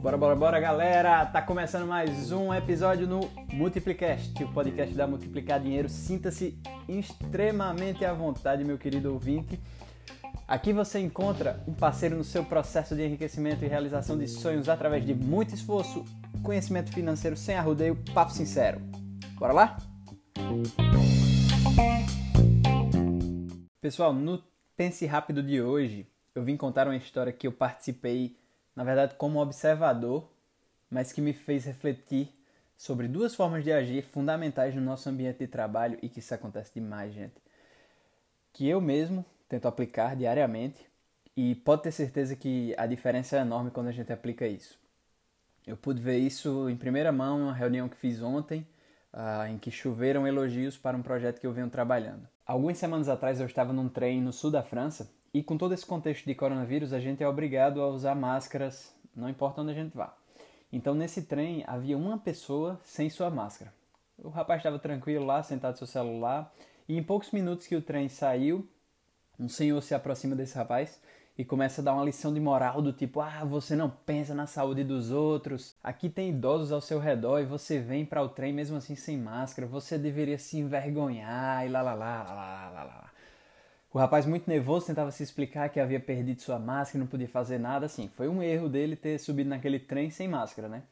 Bora, bora, bora, galera! Tá começando mais um episódio no Multiplicast, o podcast da Multiplicar Dinheiro. Sinta-se extremamente à vontade, meu querido ouvinte. Aqui você encontra um parceiro no seu processo de enriquecimento e realização de sonhos através de muito esforço, conhecimento financeiro sem arrudeio, papo sincero. Bora lá? Pessoal, no Pense Rápido de hoje, eu vim contar uma história que eu participei, na verdade, como observador, mas que me fez refletir sobre duas formas de agir fundamentais no nosso ambiente de trabalho e que isso acontece demais, gente. Que eu mesmo tento aplicar diariamente e pode ter certeza que a diferença é enorme quando a gente aplica isso. Eu pude ver isso em primeira mão em uma reunião que fiz ontem, uh, em que choveram elogios para um projeto que eu venho trabalhando. Algumas semanas atrás eu estava num trem no sul da França e com todo esse contexto de coronavírus a gente é obrigado a usar máscaras, não importa onde a gente vá. Então nesse trem havia uma pessoa sem sua máscara. O rapaz estava tranquilo lá, sentado no seu celular, e em poucos minutos que o trem saiu, um senhor se aproxima desse rapaz e começa a dar uma lição de moral do tipo: ah, você não pensa na saúde dos outros, aqui tem idosos ao seu redor e você vem para o trem mesmo assim sem máscara, você deveria se envergonhar e lá lá lá lá lá lá lá. O rapaz, muito nervoso, tentava se explicar que havia perdido sua máscara não podia fazer nada. Assim, foi um erro dele ter subido naquele trem sem máscara, né?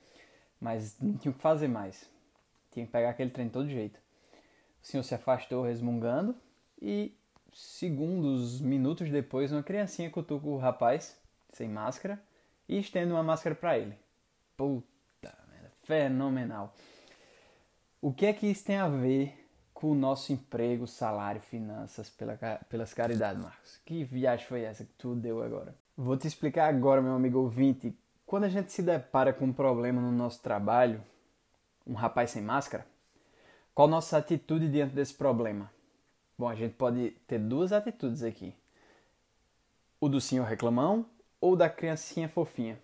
Mas não tinha o que fazer mais. Tinha que pegar aquele trem de todo jeito. O senhor se afastou resmungando e segundos, minutos depois, uma criancinha cutuca o rapaz, sem máscara, e estende uma máscara para ele. Puta merda, fenomenal. O que é que isso tem a ver com o nosso emprego, salário, finanças, pela, pelas caridades, Marcos? Que viagem foi essa que tu deu agora? Vou te explicar agora, meu amigo ouvinte. Quando a gente se depara com um problema no nosso trabalho, um rapaz sem máscara, qual nossa atitude diante desse problema? Bom, a gente pode ter duas atitudes aqui: o do senhor reclamão ou da criancinha fofinha.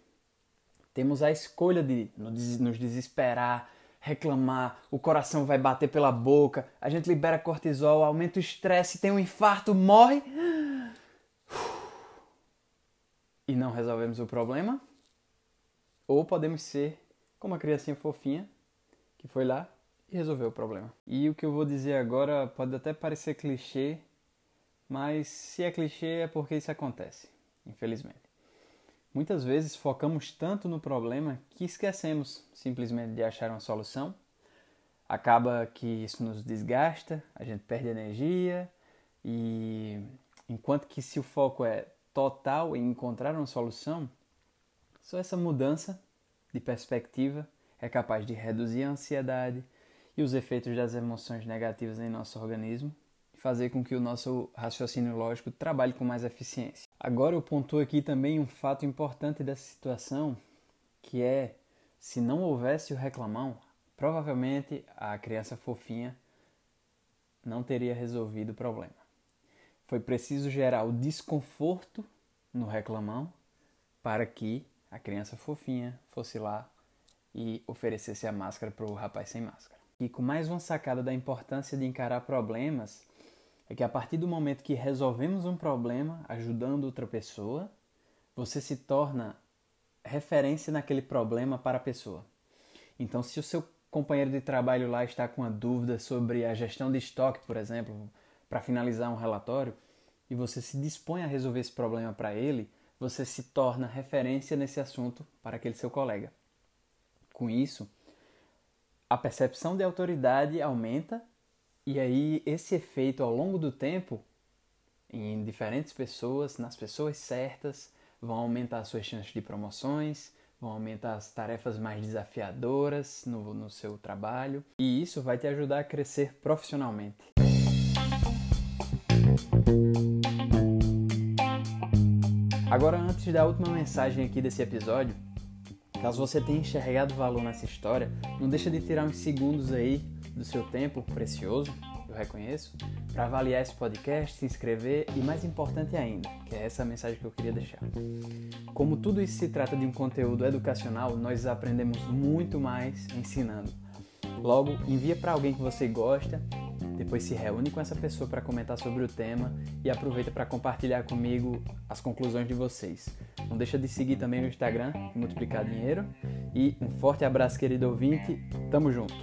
Temos a escolha de nos desesperar, reclamar, o coração vai bater pela boca, a gente libera cortisol, aumenta o estresse, tem um infarto, morre. E não resolvemos o problema. Ou podemos ser como a criancinha fofinha que foi lá e resolver o problema. E o que eu vou dizer agora pode até parecer clichê, mas se é clichê é porque isso acontece, infelizmente. Muitas vezes focamos tanto no problema que esquecemos simplesmente de achar uma solução. Acaba que isso nos desgasta, a gente perde energia e enquanto que se o foco é total em encontrar uma solução, só essa mudança de perspectiva é capaz de reduzir a ansiedade, e os efeitos das emoções negativas em nosso organismo e fazer com que o nosso raciocínio lógico trabalhe com mais eficiência. Agora eu pontuo aqui também um fato importante dessa situação, que é se não houvesse o reclamão, provavelmente a criança fofinha não teria resolvido o problema. Foi preciso gerar o desconforto no reclamão para que a criança fofinha fosse lá e oferecesse a máscara para o rapaz sem máscara. E com mais uma sacada da importância de encarar problemas, é que a partir do momento que resolvemos um problema ajudando outra pessoa, você se torna referência naquele problema para a pessoa. Então, se o seu companheiro de trabalho lá está com uma dúvida sobre a gestão de estoque, por exemplo, para finalizar um relatório, e você se dispõe a resolver esse problema para ele, você se torna referência nesse assunto para aquele seu colega. Com isso, a percepção de autoridade aumenta e aí esse efeito ao longo do tempo em diferentes pessoas, nas pessoas certas, vão aumentar suas chances de promoções, vão aumentar as tarefas mais desafiadoras no, no seu trabalho e isso vai te ajudar a crescer profissionalmente. Agora, antes da última mensagem aqui desse episódio, Caso você tenha enxergado valor nessa história, não deixa de tirar uns segundos aí do seu tempo precioso, eu reconheço, para avaliar esse podcast, se inscrever e mais importante ainda, que é essa mensagem que eu queria deixar. Como tudo isso se trata de um conteúdo educacional, nós aprendemos muito mais ensinando. Logo, envia para alguém que você gosta, Depois se reúne com essa pessoa para comentar sobre o tema e aproveita para compartilhar comigo as conclusões de vocês. Não deixa de seguir também o Instagram, Multiplicar Dinheiro. E um forte abraço, querido ouvinte. Tamo junto!